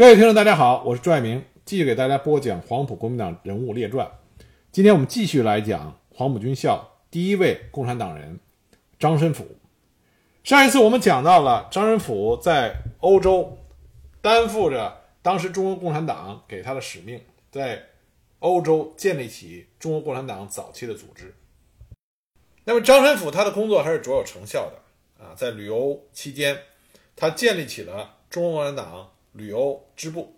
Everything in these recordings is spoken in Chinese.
各位听众，大家好，我是朱爱明，继续给大家播讲黄埔国民党人物列传。今天我们继续来讲黄埔军校第一位共产党人张申府。上一次我们讲到了张申府在欧洲担负着当时中国共产党给他的使命，在欧洲建立起中国共产党早期的组织。那么张申府他的工作还是卓有成效的啊，在旅游期间，他建立起了中国共产党。旅游支部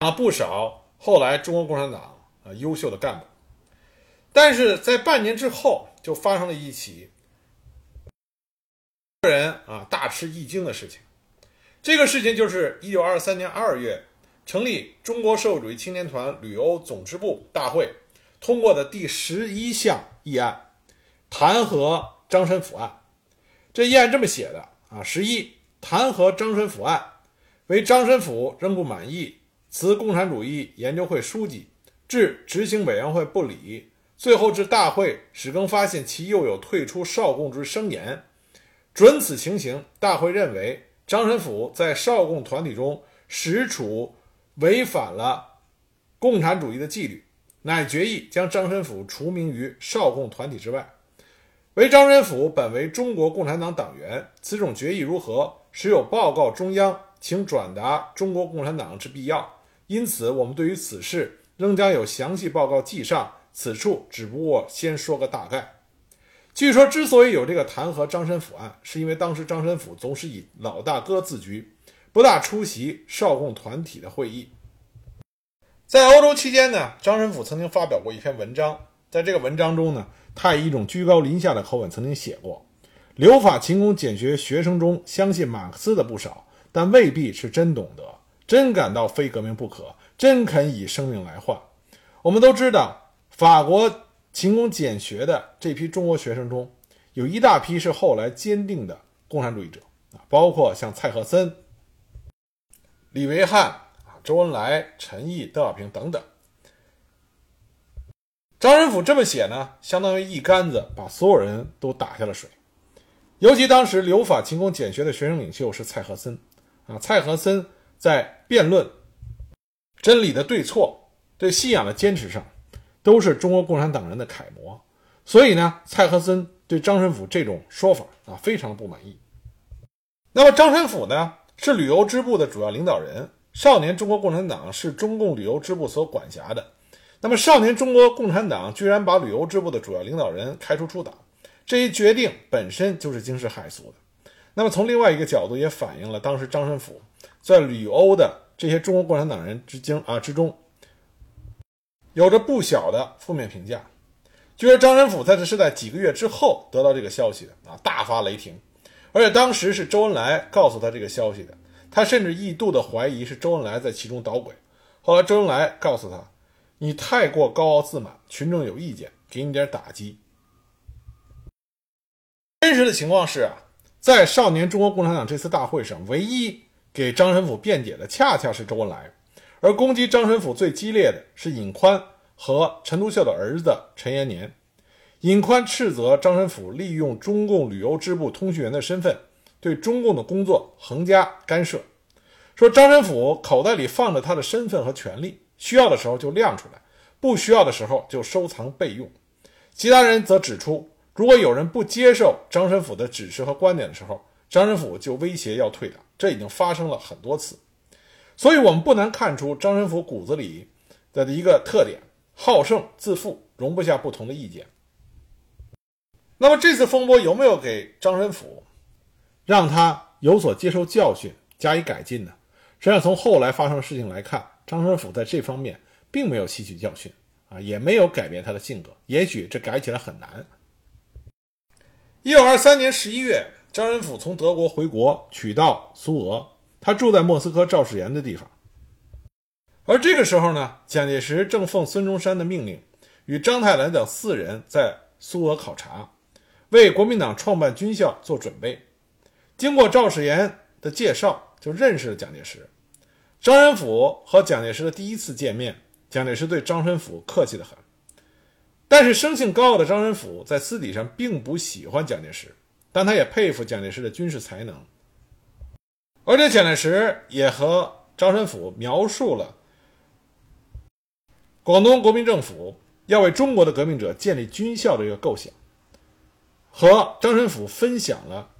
啊，不少后来中国共产党啊优秀的干部，但是在半年之后就发生了一起人啊大吃一惊的事情。这个事情就是一九二三年二月成立中国社会主义青年团旅游总支部大会通过的第十一项议案——弹劾张申府案。这议案这么写的啊，十一。弹劾张申府案，为张申府仍不满意，辞共产主义研究会书记，致执行委员会不理，最后至大会始更发现其又有退出少共之声言。准此情形，大会认为张申府在少共团体中实处违反了共产主义的纪律，乃决议将张申府除名于少共团体之外。为张申府本为中国共产党党员，此种决议如何？时有报告中央，请转达中国共产党之必要。因此，我们对于此事仍将有详细报告记上。此处只不过先说个大概。据说，之所以有这个弹劾张申府案，是因为当时张申府总是以老大哥自居，不大出席少共团体的会议。在欧洲期间呢，张申府曾经发表过一篇文章，在这个文章中呢，他以一种居高临下的口吻曾经写过。留法勤工俭学学生中，相信马克思的不少，但未必是真懂得，真感到非革命不可，真肯以生命来换。我们都知道，法国勤工俭学的这批中国学生中，有一大批是后来坚定的共产主义者啊，包括像蔡和森、李维汉啊、周恩来、陈毅、邓小平等等。张申府这么写呢，相当于一竿子把所有人都打下了水。尤其当时留法勤工俭学的学生领袖是蔡和森，啊，蔡和森在辩论真理的对错、对信仰的坚持上，都是中国共产党人的楷模。所以呢，蔡和森对张申府这种说法啊，非常不满意。那么张申府呢，是旅游支部的主要领导人，少年中国共产党是中共旅游支部所管辖的。那么少年中国共产党居然把旅游支部的主要领导人开除出党。这一决定本身就是惊世骇俗的，那么从另外一个角度也反映了当时张申府在旅欧的这些中国共产党人之经啊之中，有着不小的负面评价。据说张申府在这是在几个月之后得到这个消息的啊，大发雷霆，而且当时是周恩来告诉他这个消息的，他甚至一度的怀疑是周恩来在其中捣鬼。后来周恩来告诉他：“你太过高傲自满，群众有意见，给你点打击。”真实的情况是啊，在少年中国共产党这次大会上，唯一给张申府辩解的，恰恰是周恩来，而攻击张申府最激烈的是尹宽和陈独秀的儿子陈延年。尹宽斥责张申府利用中共旅游支部通讯员的身份，对中共的工作横加干涉，说张申府口袋里放着他的身份和权利，需要的时候就亮出来，不需要的时候就收藏备用。其他人则指出。如果有人不接受张申府的指示和观点的时候，张申府就威胁要退党，这已经发生了很多次。所以，我们不难看出张申府骨子里的一个特点：好胜、自负，容不下不同的意见。那么，这次风波有没有给张申府让他有所接受教训、加以改进呢？实际上，从后来发生的事情来看，张申府在这方面并没有吸取教训啊，也没有改变他的性格。也许这改起来很难。一九二三年十一月，张申府从德国回国，取道苏俄。他住在莫斯科赵世炎的地方。而这个时候呢，蒋介石正奉孙中山的命令，与章太郎等四人在苏俄考察，为国民党创办军校做准备。经过赵世炎的介绍，就认识了蒋介石。张申府和蒋介石的第一次见面，蒋介石对张申府客气得很。但是生性高傲的张申府在私底上并不喜欢蒋介石，但他也佩服蒋介石的军事才能。而且蒋介石也和张申府描述了广东国民政府要为中国的革命者建立军校的一个构想，和张申府分享了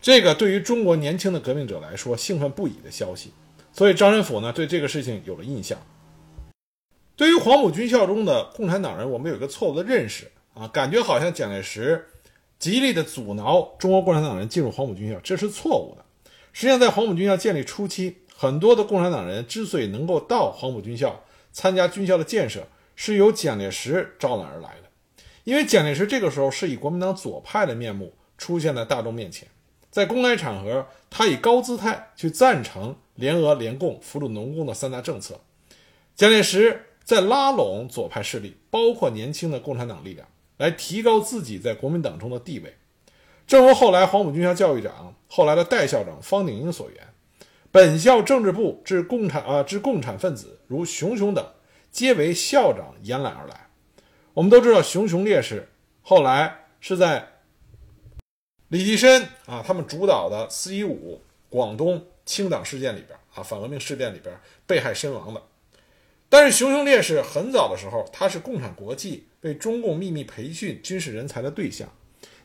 这个对于中国年轻的革命者来说兴奋不已的消息。所以张申府呢对这个事情有了印象。对于黄埔军校中的共产党人，我们有一个错误的认识啊，感觉好像蒋介石极力的阻挠中国共产党人进入黄埔军校，这是错误的。实际上，在黄埔军校建立初期，很多的共产党人之所以能够到黄埔军校参加军校的建设，是由蒋介石招揽而来的。因为蒋介石这个时候是以国民党左派的面目出现在大众面前，在公开场合，他以高姿态去赞成联俄、联共、扶助农工的三大政策。蒋介石在拉拢左派势力，包括年轻的共产党力量，来提高自己在国民党中的地位。正如后来黄埔军校教育长、后来的代校长方鼎英所言，本校政治部之共产啊之共产分子如熊熊等，皆为校长延揽而来。我们都知道，熊熊烈士后来是在李济深啊他们主导的四一五广东清党事件里边啊反革命事件里边被害身亡的。但是熊熊烈士很早的时候，他是共产国际被中共秘密培训军事人才的对象。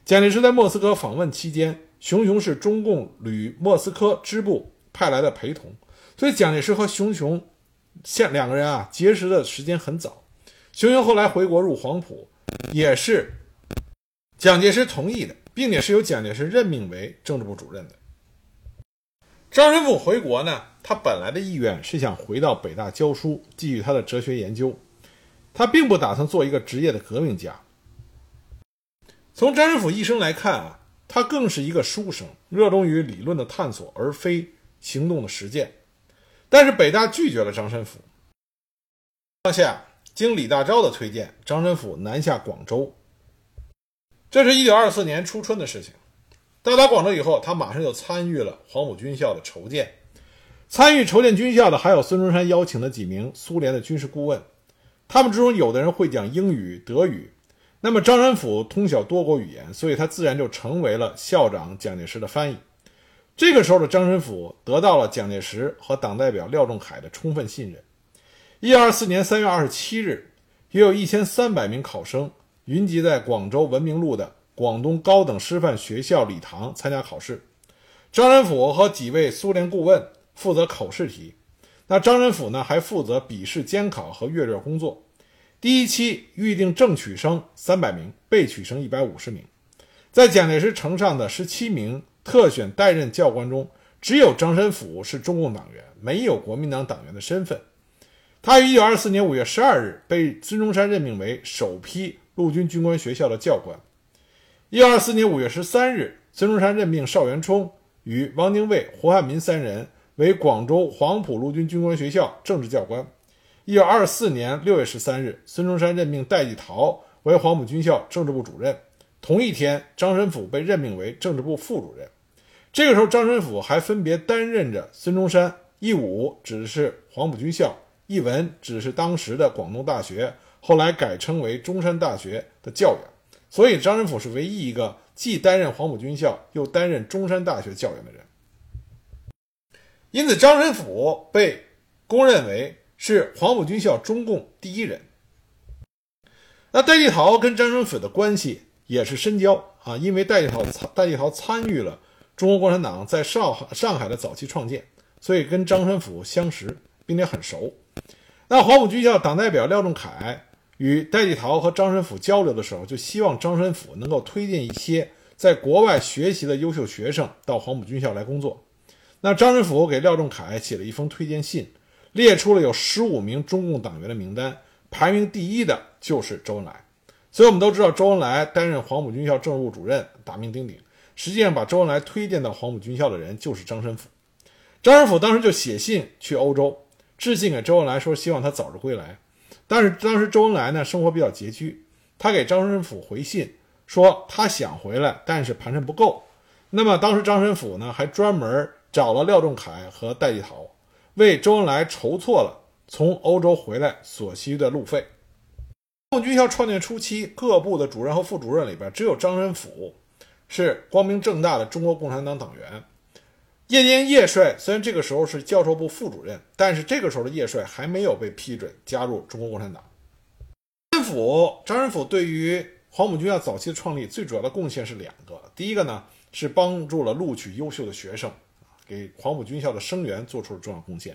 蒋介石在莫斯科访问期间，熊熊是中共旅莫斯科支部派来的陪同，所以蒋介石和熊熊现两个人啊结识的时间很早。熊熊后来回国入黄埔，也是蒋介石同意的，并且是由蒋介石任命为政治部主任的。张申府回国呢，他本来的意愿是想回到北大教书，继续他的哲学研究，他并不打算做一个职业的革命家。从张申府一生来看啊，他更是一个书生，热衷于理论的探索，而非行动的实践。但是北大拒绝了张申府。当下，经李大钊的推荐，张申府南下广州。这是一九二四年初春的事情。到达广州以后，他马上就参与了黄埔军校的筹建。参与筹建军校的还有孙中山邀请的几名苏联的军事顾问，他们之中有的人会讲英语、德语。那么张申府通晓多国语言，所以他自然就成为了校长蒋介石的翻译。这个时候的张申府得到了蒋介石和党代表廖仲恺的充分信任。一九二四年三月二十七日，约有一千三百名考生云集在广州文明路的广东高等师范学校礼堂参加考试。张申府和几位苏联顾问负责口试题，那张申府呢还负责笔试监考和阅卷工作。第一期预定正取生三百名，备取生一百五十名。在蒋介石呈上的十七名特选代任教官中，只有张申府是中共党员，没有国民党党员的身份。他于一九二四年五月十二日被孙中山任命为首批陆军军官学校的教官。一九二四年五月十三日，孙中山任命邵元冲与汪精卫、胡汉民三人为广州黄埔陆军军官学校政治教官。一九二四年六月十三日，孙中山任命戴季陶为黄埔军校政治部主任。同一天，张申府被任命为政治部副主任。这个时候，张申府还分别担任着孙中山一武指的是黄埔军校，一文指的是当时的广东大学，后来改称为中山大学的教员。所以，张仁甫是唯一一个既担任黄埔军校又担任中山大学教员的人。因此，张仁甫被公认为。是黄埔军校中共第一人。那戴季陶跟张仁甫的关系也是深交啊，因为戴季陶戴季陶参与了中国共产党在上上海的早期创建，所以跟张申府相识，并且很熟。那黄埔军校党代表廖仲恺与戴季陶和张申府交流的时候，就希望张申府能够推荐一些在国外学习的优秀学生到黄埔军校来工作。那张申府给廖仲恺写了一封推荐信。列出了有十五名中共党员的名单，排名第一的就是周恩来。所以我们都知道，周恩来担任黄埔军校政治部主任，大名鼎鼎。实际上，把周恩来推荐到黄埔军校的人就是张申府。张申府当时就写信去欧洲，致信给周恩来说，希望他早日归来。但是当时周恩来呢，生活比较拮据，他给张申府回信说他想回来，但是盘缠不够。那么当时张申府呢，还专门找了廖仲恺和戴季陶。为周恩来筹措了从欧洲回来所需的路费。黄埔军校创建初期，各部的主任和副主任里边，只有张申府是光明正大的中国共产党党员。叶坚叶帅虽然这个时候是教授部副主任，但是这个时候的叶帅还没有被批准加入中国共产党。张仁甫，张仁甫对于黄埔军校早期的创立最主要的贡献是两个，第一个呢是帮助了录取优秀的学生，给黄埔军校的生源做出了重要贡献；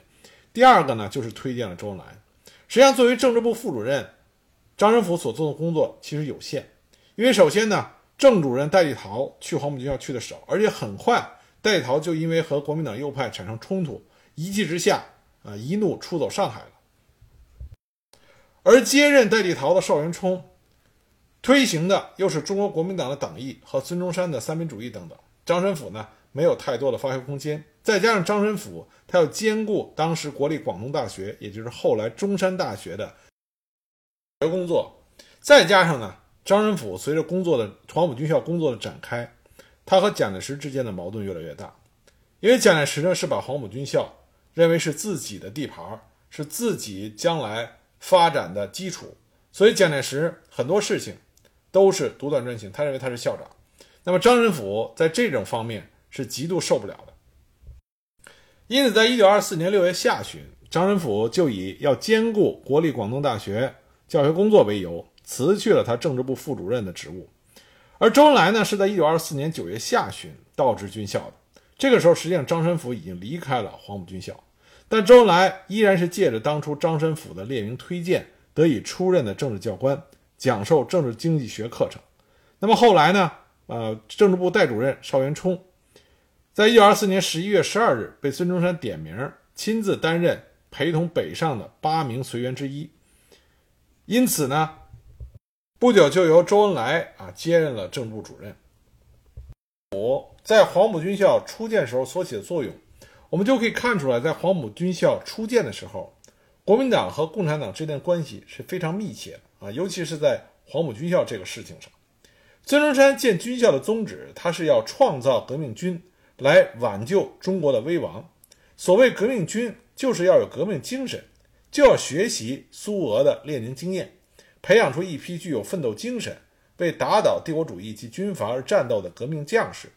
第二个呢就是推荐了周恩来。实际上，作为政治部副主任，张仁甫所做的工作其实有限，因为首先呢，郑主任戴季陶去黄埔军校去的少，而且很快。戴季陶就因为和国民党右派产生冲突，一气之下啊，一怒出走上海了。而接任戴季陶的邵元冲，推行的又是中国国民党的党义和孙中山的三民主义等等。张申府呢，没有太多的发挥空间。再加上张申府他要兼顾当时国立广东大学，也就是后来中山大学的学工作，再加上呢，张申府随着工作的黄埔军校工作的展开。他和蒋介石之间的矛盾越来越大，因为蒋介石呢是把黄埔军校认为是自己的地盘，是自己将来发展的基础，所以蒋介石很多事情都是独断专行，他认为他是校长。那么张仁甫在这种方面是极度受不了的，因此在一九二四年六月下旬，张仁甫就以要兼顾国立广东大学教学工作为由，辞去了他政治部副主任的职务。而周恩来呢，是在一九二四年九月下旬到职军校的。这个时候，实际上张申府已经离开了黄埔军校，但周恩来依然是借着当初张申府的列名推荐，得以出任的政治教官，讲授政治经济学课程。那么后来呢？呃，政治部代主任邵元冲，在一九二四年十一月十二日被孙中山点名，亲自担任陪同北上的八名随员之一。因此呢？不久就由周恩来啊接任了政部主任。五在黄埔军校初建时候所起的作用，我们就可以看出来，在黄埔军校初建的时候，国民党和共产党之间关系是非常密切的啊，尤其是在黄埔军校这个事情上。孙中山建军校的宗旨，他是要创造革命军来挽救中国的危亡。所谓革命军，就是要有革命精神，就要学习苏俄的列宁经验。培养出一批具有奋斗精神、为打倒帝国主义及军阀而战斗的革命将士，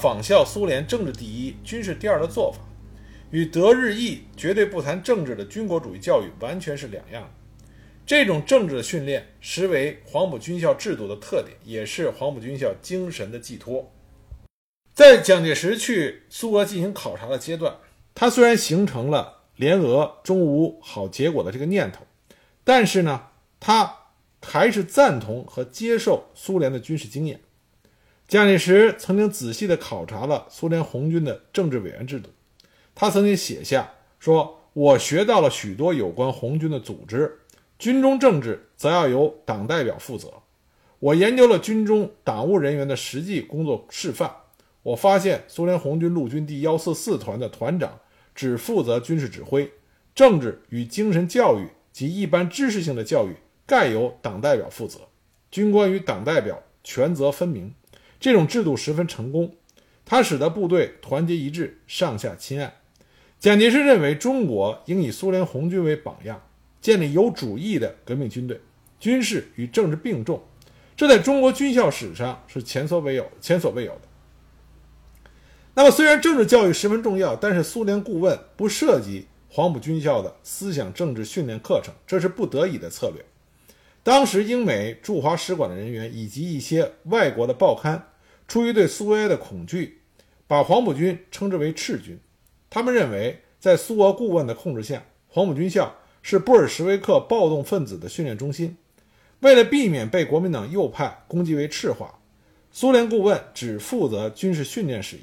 仿效苏联政治第一、军事第二的做法，与德日意绝对不谈政治的军国主义教育完全是两样。这种政治的训练，实为黄埔军校制度的特点，也是黄埔军校精神的寄托。在蒋介石去苏俄进行考察的阶段，他虽然形成了联俄中无好结果的这个念头。但是呢，他还是赞同和接受苏联的军事经验。蒋介石曾经仔细地考察了苏联红军的政治委员制度，他曾经写下说：“我学到了许多有关红军的组织，军中政治则要由党代表负责。我研究了军中党务人员的实际工作示范，我发现苏联红军陆军第幺四四团的团长只负责军事指挥，政治与精神教育。”及一般知识性的教育，概由党代表负责，军官与党代表权责分明。这种制度十分成功，它使得部队团结一致，上下亲爱。蒋介石认为，中国应以苏联红军为榜样，建立有主义的革命军队，军事与政治并重。这在中国军校史上是前所未有、前所未有的。那么，虽然政治教育十分重要，但是苏联顾问不涉及。黄埔军校的思想政治训练课程，这是不得已的策略。当时英美驻华使馆的人员以及一些外国的报刊，出于对苏维埃的恐惧，把黄埔军称之为赤军。他们认为，在苏俄顾问的控制下，黄埔军校是布尔什维克暴动分子的训练中心。为了避免被国民党右派攻击为赤化，苏联顾问只负责军事训练事宜。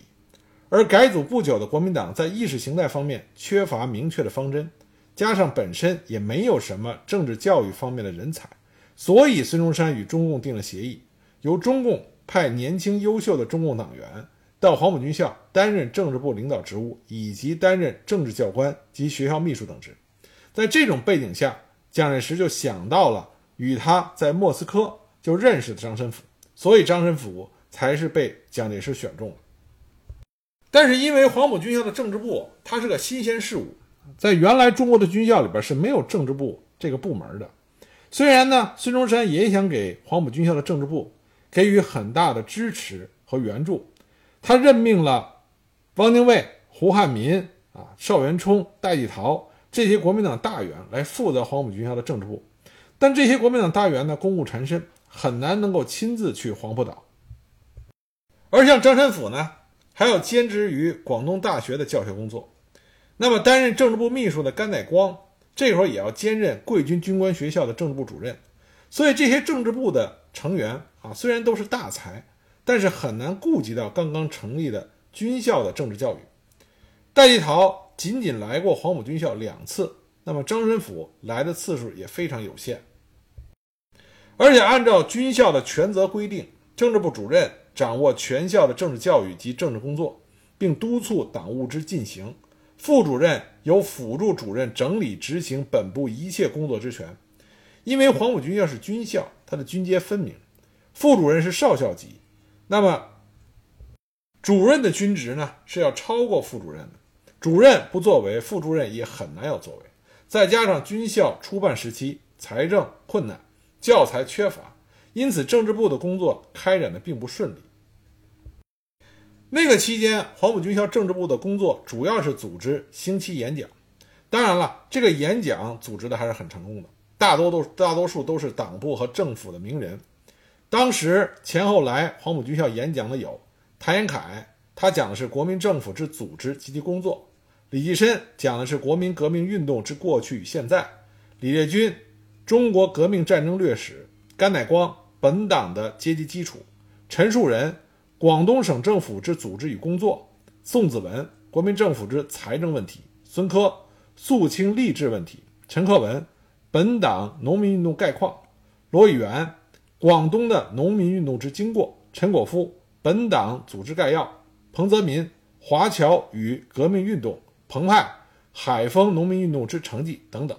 而改组不久的国民党在意识形态方面缺乏明确的方针，加上本身也没有什么政治教育方面的人才，所以孙中山与中共订了协议，由中共派年轻优秀的中共党员到黄埔军校担任政治部领导职务，以及担任政治教官及学校秘书等职。在这种背景下，蒋介石就想到了与他在莫斯科就认识的张申府，所以张申府才是被蒋介石选中了。但是因为黄埔军校的政治部它是个新鲜事物，在原来中国的军校里边是没有政治部这个部门的。虽然呢，孙中山也想给黄埔军校的政治部给予很大的支持和援助，他任命了汪精卫、胡汉民啊、邵元冲、戴季陶这些国民党大员来负责黄埔军校的政治部，但这些国民党大员呢，公务缠身，很难能够亲自去黄埔岛。而像张申府呢，还要兼职于广东大学的教学工作。那么，担任政治部秘书的甘乃光，这会儿也要兼任贵军军官学校的政治部主任。所以，这些政治部的成员啊，虽然都是大才，但是很难顾及到刚刚成立的军校的政治教育。戴季陶仅仅来过黄埔军校两次，那么张申府来的次数也非常有限。而且，按照军校的权责规定，政治部主任掌握全校的政治教育及政治工作，并督促党务之进行。副主任由辅助主任整理执行本部一切工作之权，因为黄埔军校是军校，它的军阶分明，副主任是少校级，那么主任的军职呢是要超过副主任的，主任不作为，副主任也很难有作为。再加上军校初办时期财政困难，教材缺乏，因此政治部的工作开展的并不顺利。那个期间，黄埔军校政治部的工作主要是组织星期演讲。当然了，这个演讲组织的还是很成功的，大多都大多数都是党部和政府的名人。当时前后来黄埔军校演讲的有谭延闿，他讲的是国民政府之组织及其工作；李济深讲的是国民革命运动之过去与现在；李烈钧，中国革命战争略史；甘乃光，本党的阶级基础；陈树人。广东省政府之组织与工作，宋子文；国民政府之财政问题，孙科；肃清吏治问题，陈克文；本党农民运动概况，罗以元；广东的农民运动之经过，陈果夫；本党组织概要，彭泽民；华侨与革命运动，彭湃；海丰农民运动之成绩等等。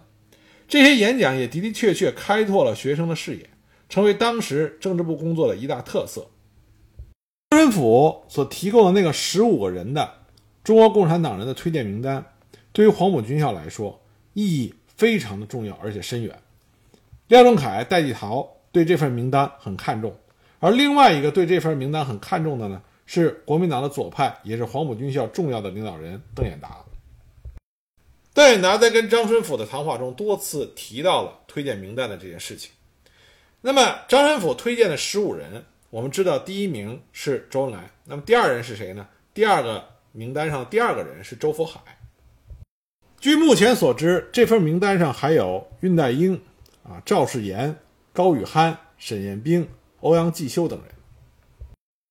这些演讲也的的确确开拓了学生的视野，成为当时政治部工作的一大特色。张申府所提供的那个十五个人的中国共产党人的推荐名单，对于黄埔军校来说意义非常的重要，而且深远。廖仲恺、戴季陶对这份名单很看重，而另外一个对这份名单很看重的呢，是国民党的左派，也是黄埔军校重要的领导人邓演达。邓演达在跟张春甫的谈话中多次提到了推荐名单的这件事情。那么，张仁甫推荐的十五人。我们知道第一名是周恩来，那么第二人是谁呢？第二个名单上第二个人是周佛海。据目前所知，这份名单上还有恽代英、啊赵世炎、高宇憨、沈雁冰、欧阳继修等人。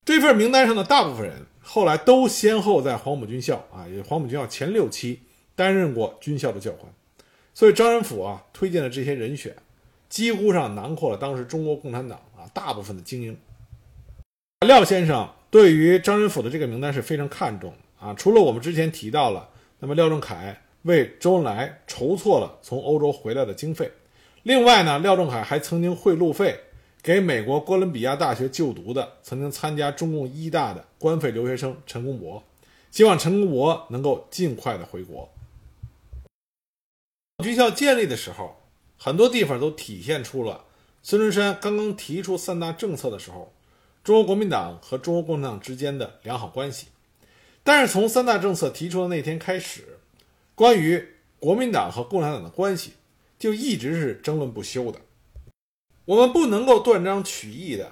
这份名单上的大部分人后来都先后在黄埔军校啊，也黄埔军校前六期担任过军校的教官，所以张仁甫啊推荐的这些人选，几乎上囊括了当时中国共产党啊大部分的精英。廖先生对于张仁甫的这个名单是非常看重啊。除了我们之前提到了，那么廖仲恺为周恩来筹措了从欧洲回来的经费，另外呢，廖仲恺还曾经汇路费给美国哥伦比亚大学就读的曾经参加中共一大的官费留学生陈公博，希望陈公博能够尽快的回国。军校建立的时候，很多地方都体现出了孙中山刚刚提出三大政策的时候。中国国民党和中国共产党之间的良好关系，但是从三大政策提出的那天开始，关于国民党和共产党的关系就一直是争论不休的。我们不能够断章取义的、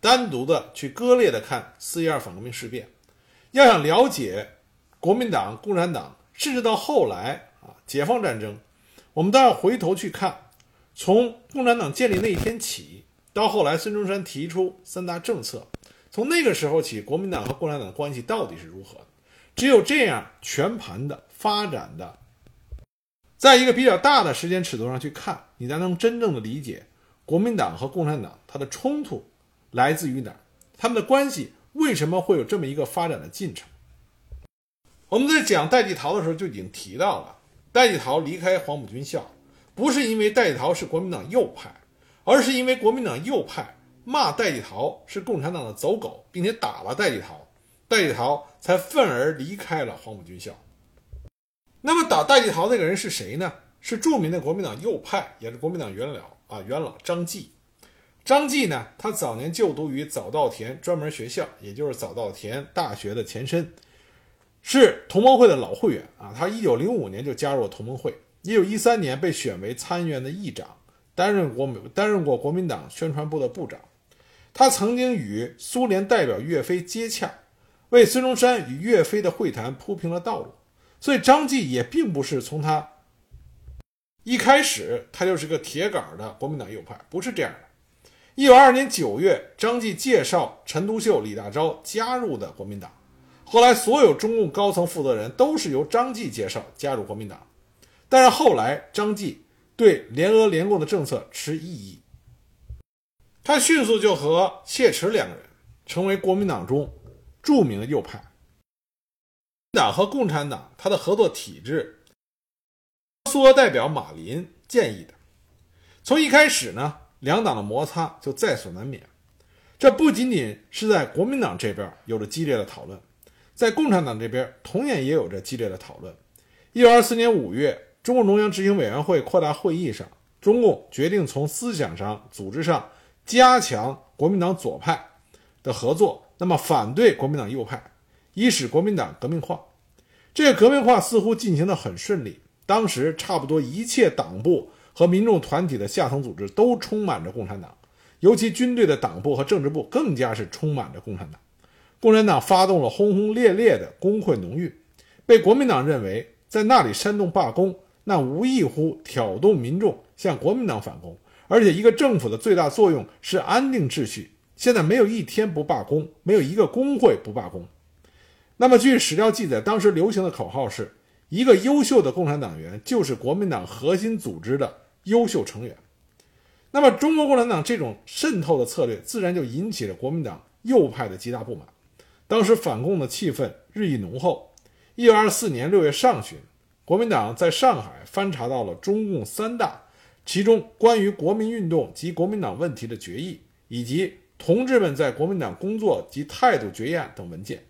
单独的去割裂的看四一二反革命事变，要想了解国民党、共产党，甚至到后来啊解放战争，我们都要回头去看，从共产党建立那一天起。到后来，孙中山提出三大政策，从那个时候起，国民党和共产党的关系到底是如何？只有这样全盘的发展的，在一个比较大的时间尺度上去看，你才能真正的理解国民党和共产党它的冲突来自于哪儿，他们的关系为什么会有这么一个发展的进程。我们在讲戴季陶的时候就已经提到了，戴季陶离开黄埔军校，不是因为戴季陶是国民党右派。而是因为国民党右派骂戴季陶是共产党的走狗，并且打了戴季陶，戴季陶才愤而离开了黄埔军校。那么打戴季陶那个人是谁呢？是著名的国民党右派，也是国民党元老啊元老张继。张继呢，他早年就读于早稻田专门学校，也就是早稻田大学的前身，是同盟会的老会员啊。他一九零五年就加入了同盟会，一九一三年被选为参议院的议长，担任国民担任过国民党宣传部的部长。他曾经与苏联代表岳飞接洽，为孙中山与岳飞的会谈铺平了道路。所以张继也并不是从他一开始他就是个铁杆的国民党右派，不是这样的。一九二二年九月，张继介绍陈独秀、李大钊加入的国民党。后来，所有中共高层负责人都是由张继介绍加入国民党。但是后来，张继对联俄联共的政策持异议，他迅速就和谢池两个人成为国民党中著名的右派。党和共产党他的合作体制，苏俄代表马林建议的。从一开始呢。两党的摩擦就在所难免，这不仅仅是在国民党这边有着激烈的讨论，在共产党这边同样也有着激烈的讨论。一九二四年五月，中共中央执行委员会扩大会议上，中共决定从思想上、组织上加强国民党左派的合作，那么反对国民党右派，以使国民党革命化。这个革命化似乎进行的很顺利，当时差不多一切党部。和民众团体的下层组织都充满着共产党，尤其军队的党部和政治部更加是充满着共产党。共产党发动了轰轰烈烈的工会农运，被国民党认为在那里煽动罢工，那无异乎挑动民众向国民党反攻。而且，一个政府的最大作用是安定秩序，现在没有一天不罢工，没有一个工会不罢工。那么，据史料记载，当时流行的口号是一个优秀的共产党员就是国民党核心组织的。优秀成员，那么中国共产党这种渗透的策略，自然就引起了国民党右派的极大不满。当时反共的气氛日益浓厚。一九二四年六月上旬，国民党在上海翻查到了中共三大，其中关于国民运动及国民党问题的决议，以及同志们在国民党工作及态度决议案等文件。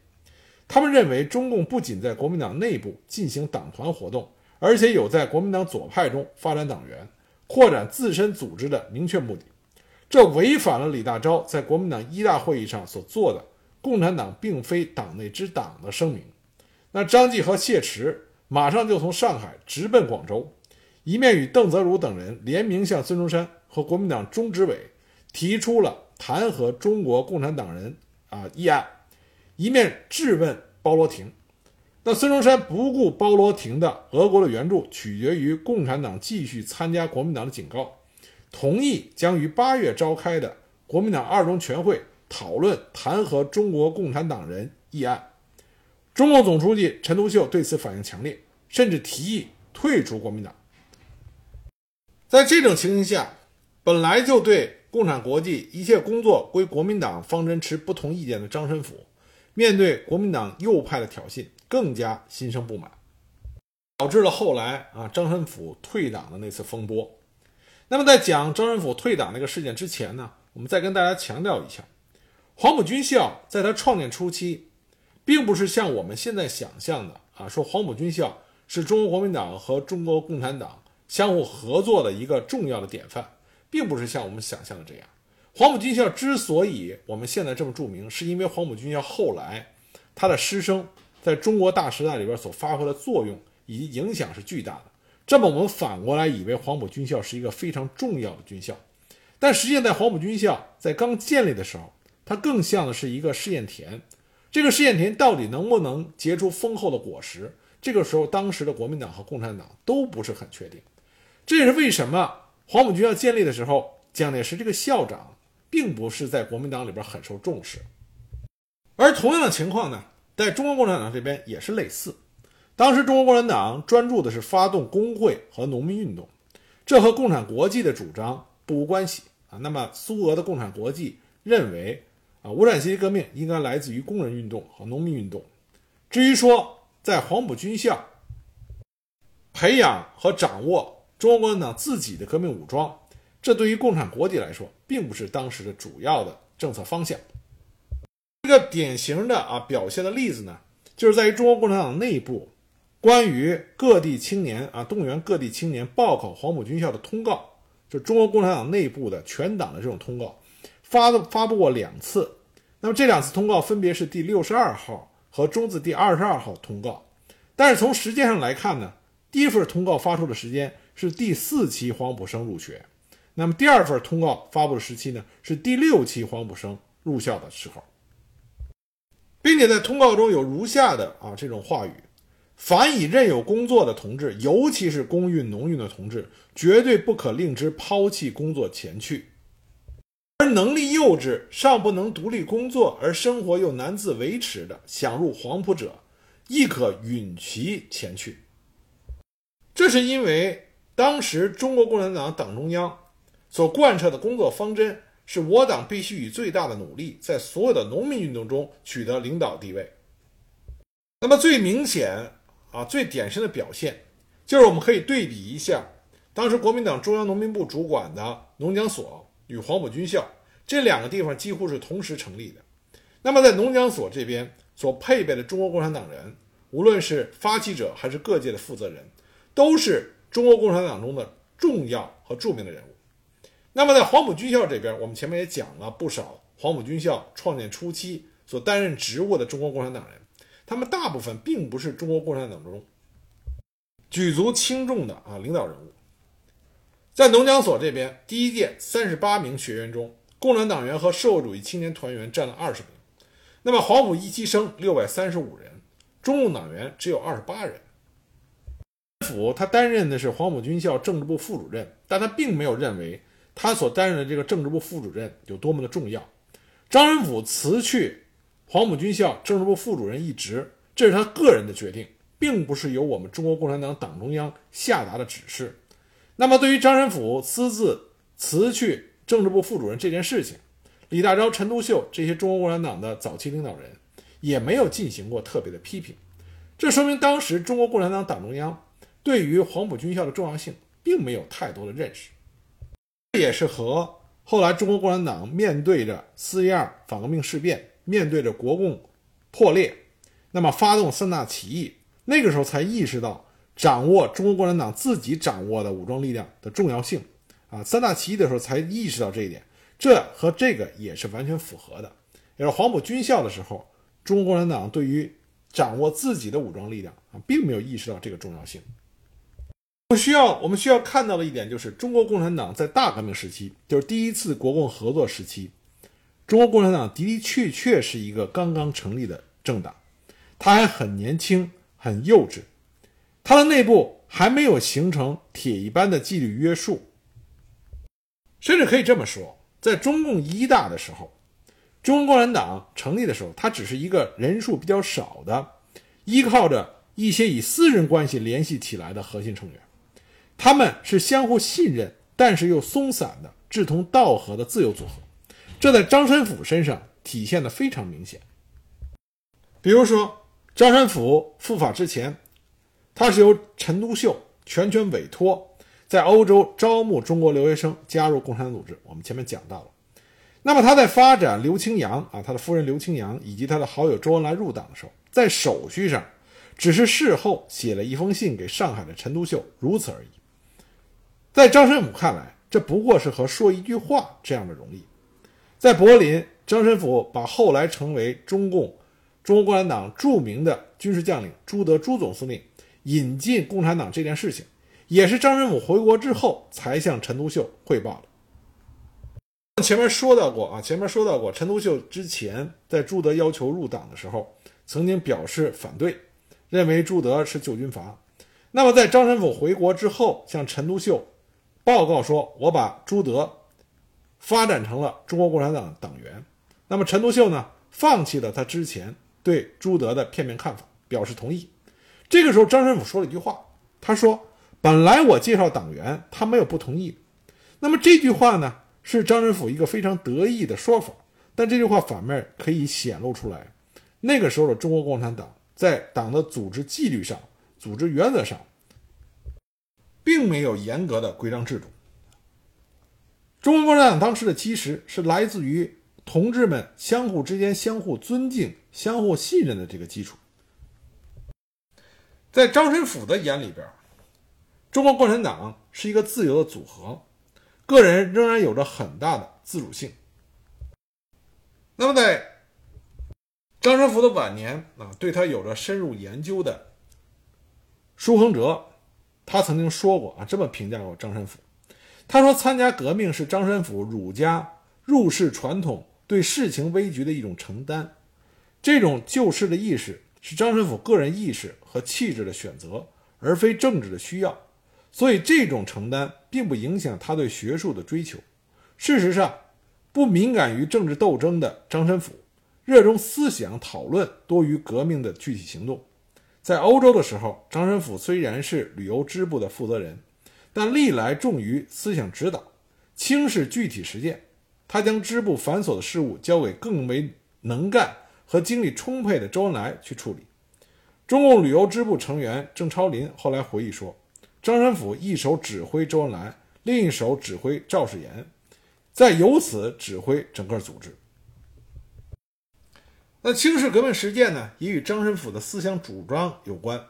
他们认为，中共不仅在国民党内部进行党团活动，而且有在国民党左派中发展党员。扩展自身组织的明确目的，这违反了李大钊在国民党一大会议上所做的“共产党并非党内之党”的声明。那张继和谢池马上就从上海直奔广州，一面与邓泽如等人联名向孙中山和国民党中执委提出了弹劾中国共产党人啊议案，一面质问包罗廷。那孙中山不顾包罗廷的俄国的援助取决于共产党继续参加国民党的警告，同意将于八月召开的国民党二中全会讨论弹劾中国共产党人议案。中共总书记陈独秀对此反应强烈，甚至提议退出国民党。在这种情形下，本来就对共产国际一切工作归国民党方针持不同意见的张申府，面对国民党右派的挑衅。更加心生不满，导致了后来啊张申府退党的那次风波。那么在讲张申府退党那个事件之前呢，我们再跟大家强调一下，黄埔军校在它创建初期，并不是像我们现在想象的啊，说黄埔军校是中国国民党和中国共产党相互合作的一个重要的典范，并不是像我们想象的这样。黄埔军校之所以我们现在这么著名，是因为黄埔军校后来他的师生。在中国大时代里边所发挥的作用以及影响是巨大的。这么我们反过来以为黄埔军校是一个非常重要的军校，但实际上在黄埔军校在刚建立的时候，它更像的是一个试验田。这个试验田到底能不能结出丰厚的果实？这个时候，当时的国民党和共产党都不是很确定。这也是为什么黄埔军校建立的时候，蒋介石这个校长并不是在国民党里边很受重视。而同样的情况呢？在中国共产党这边也是类似，当时中国共产党专注的是发动工会和农民运动，这和共产国际的主张不无关系啊。那么苏俄的共产国际认为啊，无产阶级革命应该来自于工人运动和农民运动。至于说在黄埔军校培养和掌握中国共产党自己的革命武装，这对于共产国际来说并不是当时的主要的政策方向。一个典型的啊表现的例子呢，就是在于中国共产党内部关于各地青年啊动员各地青年报考黄埔军校的通告，就中国共产党内部的全党的这种通告，发发布过两次。那么这两次通告分别是第六十二号和中字第二十二号通告。但是从时间上来看呢，第一份通告发出的时间是第四期黄埔生入学，那么第二份通告发布的时期呢是第六期黄埔生入校的时候，并且在通告中有如下的啊这种话语：凡已任有工作的同志，尤其是工运、农运的同志，绝对不可令之抛弃工作前去；能力幼稚、尚不能独立工作而生活又难自维持的，想入黄埔者。亦可允其前去。这是因为当时中国共产党党中央所贯彻的工作方针是我党必须以最大的努力，在所有的农民运动中取得领导地位。那么最明显啊、最典型的表现，就是我们可以对比一下当时国民党中央农民部主管的农讲所与黄埔军校这两个地方几乎是同时成立的。那么在农讲所这边。所配备的中国共产党人，无论是发起者还是各界的负责人，都是中国共产党中的重要和著名的人物。那么在黄埔军校这边，我们前面也讲了不少黄埔军校创建初期所担任职务的中国共产党人，他们大部分并不是中国共产党中举足轻重的啊领导人物。在农讲所这边，第一届三十八名学员中，共产党员和社会主义青年团员占了二十名。那么黄埔一期生六百三十五人，中共党员只有二十八人。府他担任的是黄埔军校政治部副主任，但他并没有认为他所担任的这个政治部副主任有多么的重要。张仁甫辞去黄埔军校政治部副主任一职，这是他个人的决定，并不是由我们中国共产党党中央下达的指示。那么对于张仁甫私自辞去政治部副主任这件事情，李大钊、陈独秀这些中国共产党的早期领导人也没有进行过特别的批评，这说明当时中国共产党党中央对于黄埔军校的重要性并没有太多的认识。这也是和后来中国共产党面对着四一二反革命事变，面对着国共破裂，那么发动三大起义，那个时候才意识到掌握中国共产党自己掌握的武装力量的重要性。啊！三大起义的时候才意识到这一点。这和这个也是完全符合的。也是黄埔军校的时候，中国共产党对于掌握自己的武装力量啊，并没有意识到这个重要性。我需要我们需要看到的一点就是，中国共产党在大革命时期，就是第一次国共合作时期，中国共产党的的确确是一个刚刚成立的政党，它还很年轻、很幼稚，它的内部还没有形成铁一般的纪律约束，甚至可以这么说。在中共一大的时候，中国共产党成立的时候，它只是一个人数比较少的，依靠着一些以私人关系联系起来的核心成员，他们是相互信任，但是又松散的志同道合的自由组合，这在张申府身上体现的非常明显。比如说，张申府赴法之前，他是由陈独秀全权委托。在欧洲招募中国留学生加入共产党组织，我们前面讲到了。那么他在发展刘清扬啊，他的夫人刘清扬以及他的好友周恩来入党的时候，在手续上只是事后写了一封信给上海的陈独秀，如此而已。在张申府看来，这不过是和说一句话这样的容易。在柏林，张申府把后来成为中共中国共产党著名的军事将领朱德朱总司令引进共产党这件事情。也是张申府回国之后才向陈独秀汇报的。前面说到过啊，前面说到过，陈独秀之前在朱德要求入党的时候，曾经表示反对，认为朱德是旧军阀。那么在张申府回国之后，向陈独秀报告说：“我把朱德发展成了中国共产党党员。”那么陈独秀呢，放弃了他之前对朱德的片面看法，表示同意。这个时候，张申府说了一句话，他说。本来我介绍党员，他没有不同意。那么这句话呢，是张仁甫一个非常得意的说法。但这句话反面可以显露出来，那个时候的中国共产党在党的组织纪律上、组织原则上，并没有严格的规章制度。中国共产党当时的基石是来自于同志们相互之间相互尊敬、相互信任的这个基础。在张申府的眼里边。中国共产党是一个自由的组合，个人仍然有着很大的自主性。那么在张申府的晚年啊，对他有着深入研究的舒恒哲，他曾经说过啊，这么评价过张申府。他说：“参加革命是张申府儒家入世传统对世情危局的一种承担，这种救世的意识是张申府个人意识和气质的选择，而非政治的需要。所以，这种承担并不影响他对学术的追求。事实上，不敏感于政治斗争的张申府，热衷思想讨论多于革命的具体行动。在欧洲的时候，张申府虽然是旅游支部的负责人。”但历来重于思想指导，轻视具体实践。他将支部繁琐的事务交给更为能干和精力充沛的周恩来去处理。中共旅游支部成员郑超林后来回忆说：“张申府一手指挥周恩来，另一手指挥赵世炎，再由此指挥整个组织。”那轻视革命实践呢，也与张申府的思想主张有关。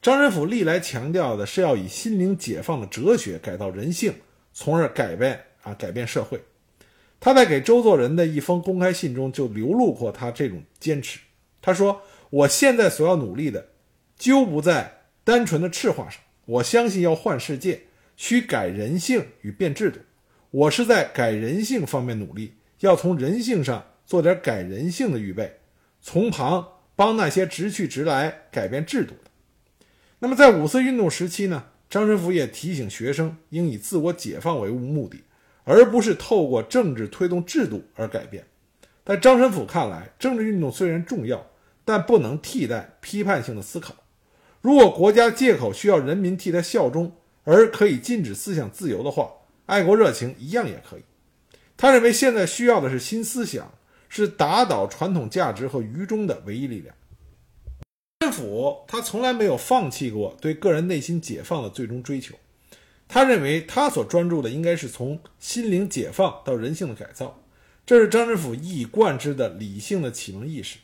张申府历来强调的是要以心灵解放的哲学改造人性，从而改变啊改变社会。他在给周作人的一封公开信中就流露过他这种坚持。他说：“我现在所要努力的，究不在单纯的赤化上。我相信要换世界，需改人性与变制度。我是在改人性方面努力，要从人性上做点改人性的预备，从旁帮那些直去直来改变制度的。”那么，在五四运动时期呢，张申府也提醒学生应以自我解放为目的，而不是透过政治推动制度而改变。在张申府看来，政治运动虽然重要，但不能替代批判性的思考。如果国家借口需要人民替他效忠而可以禁止思想自由的话，爱国热情一样也可以。他认为现在需要的是新思想，是打倒传统价值和愚忠的唯一力量。政府他从来没有放弃过对个人内心解放的最终追求。他认为他所专注的应该是从心灵解放到人性的改造，这是张申府一以贯之的理性的启蒙意识。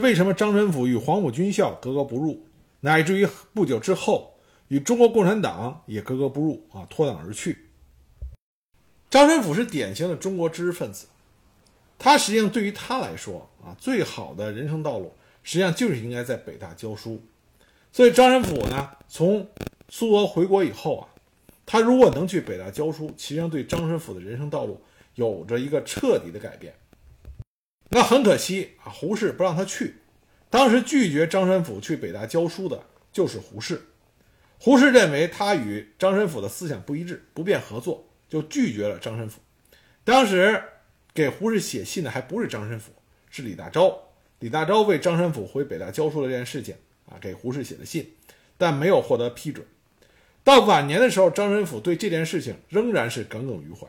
为什么张申府与黄埔军校格格不入，乃至于不久之后与中国共产党也格格不入啊，脱党而去？张申府是典型的中国知识分子，他实际上对于他来说啊，最好的人生道路。实际上就是应该在北大教书，所以张申府呢，从苏俄回国以后啊，他如果能去北大教书，实际上对张申府的人生道路有着一个彻底的改变。那很可惜啊，胡适不让他去。当时拒绝张申府去北大教书的就是胡适。胡适认为他与张申府的思想不一致，不便合作，就拒绝了张申府。当时给胡适写信的还不是张申府，是李大钊。李大钊为张申府回北大教书的这件事情啊，给胡适写的信，但没有获得批准。到晚年的时候，张申府对这件事情仍然是耿耿于怀。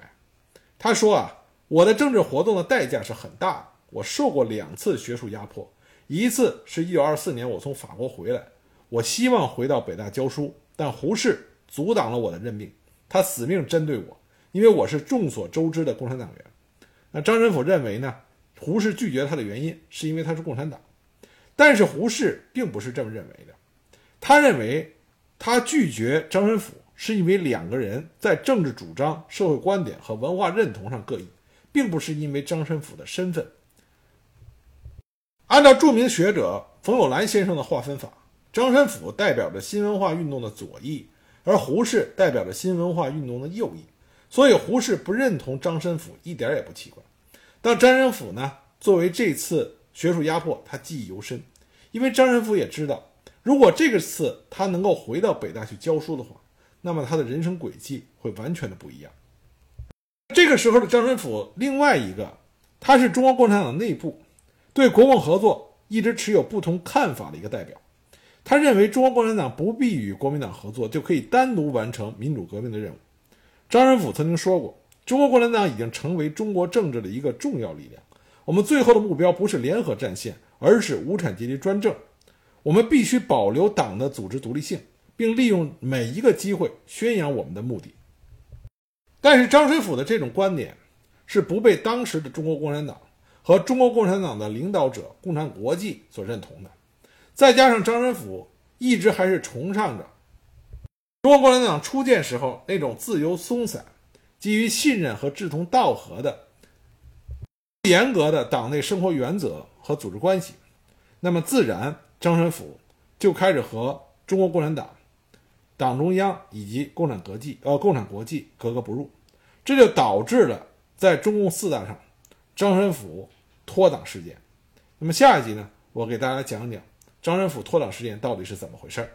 他说啊，我的政治活动的代价是很大的，我受过两次学术压迫，一次是一九二四年我从法国回来，我希望回到北大教书，但胡适阻挡了我的任命，他死命针对我，因为我是众所周知的共产党员。那张申府认为呢？胡适拒绝他的原因是因为他是共产党，但是胡适并不是这么认为的。他认为他拒绝张申府是因为两个人在政治主张、社会观点和文化认同上各异，并不是因为张申府的身份。按照著名学者冯友兰先生的划分法，张申府代表着新文化运动的左翼，而胡适代表着新文化运动的右翼，所以胡适不认同张申府一点也不奇怪。但张申府呢？作为这次学术压迫，他记忆犹深，因为张申府也知道，如果这个次他能够回到北大去教书的话，那么他的人生轨迹会完全的不一样。这个时候的张申府，另外一个，他是中国共产党内部对国共合作一直持有不同看法的一个代表。他认为中国共产党不必与国民党合作，就可以单独完成民主革命的任务。张申府曾经说过。中国共产党已经成为中国政治的一个重要力量。我们最后的目标不是联合战线，而是无产阶级专政。我们必须保留党的组织独立性，并利用每一个机会宣扬我们的目的。但是张水府的这种观点是不被当时的中国共产党和中国共产党的领导者共产国际所认同的。再加上张申府一直还是崇尚着中国共产党初建时候那种自由松散。基于信任和志同道合的严格的党内生活原则和组织关系，那么自然张申府就开始和中国共产党、党中央以及共产国际呃共产国际格格不入，这就导致了在中共四大上张申府脱党事件。那么下一集呢，我给大家讲讲张振甫脱党事件到底是怎么回事儿。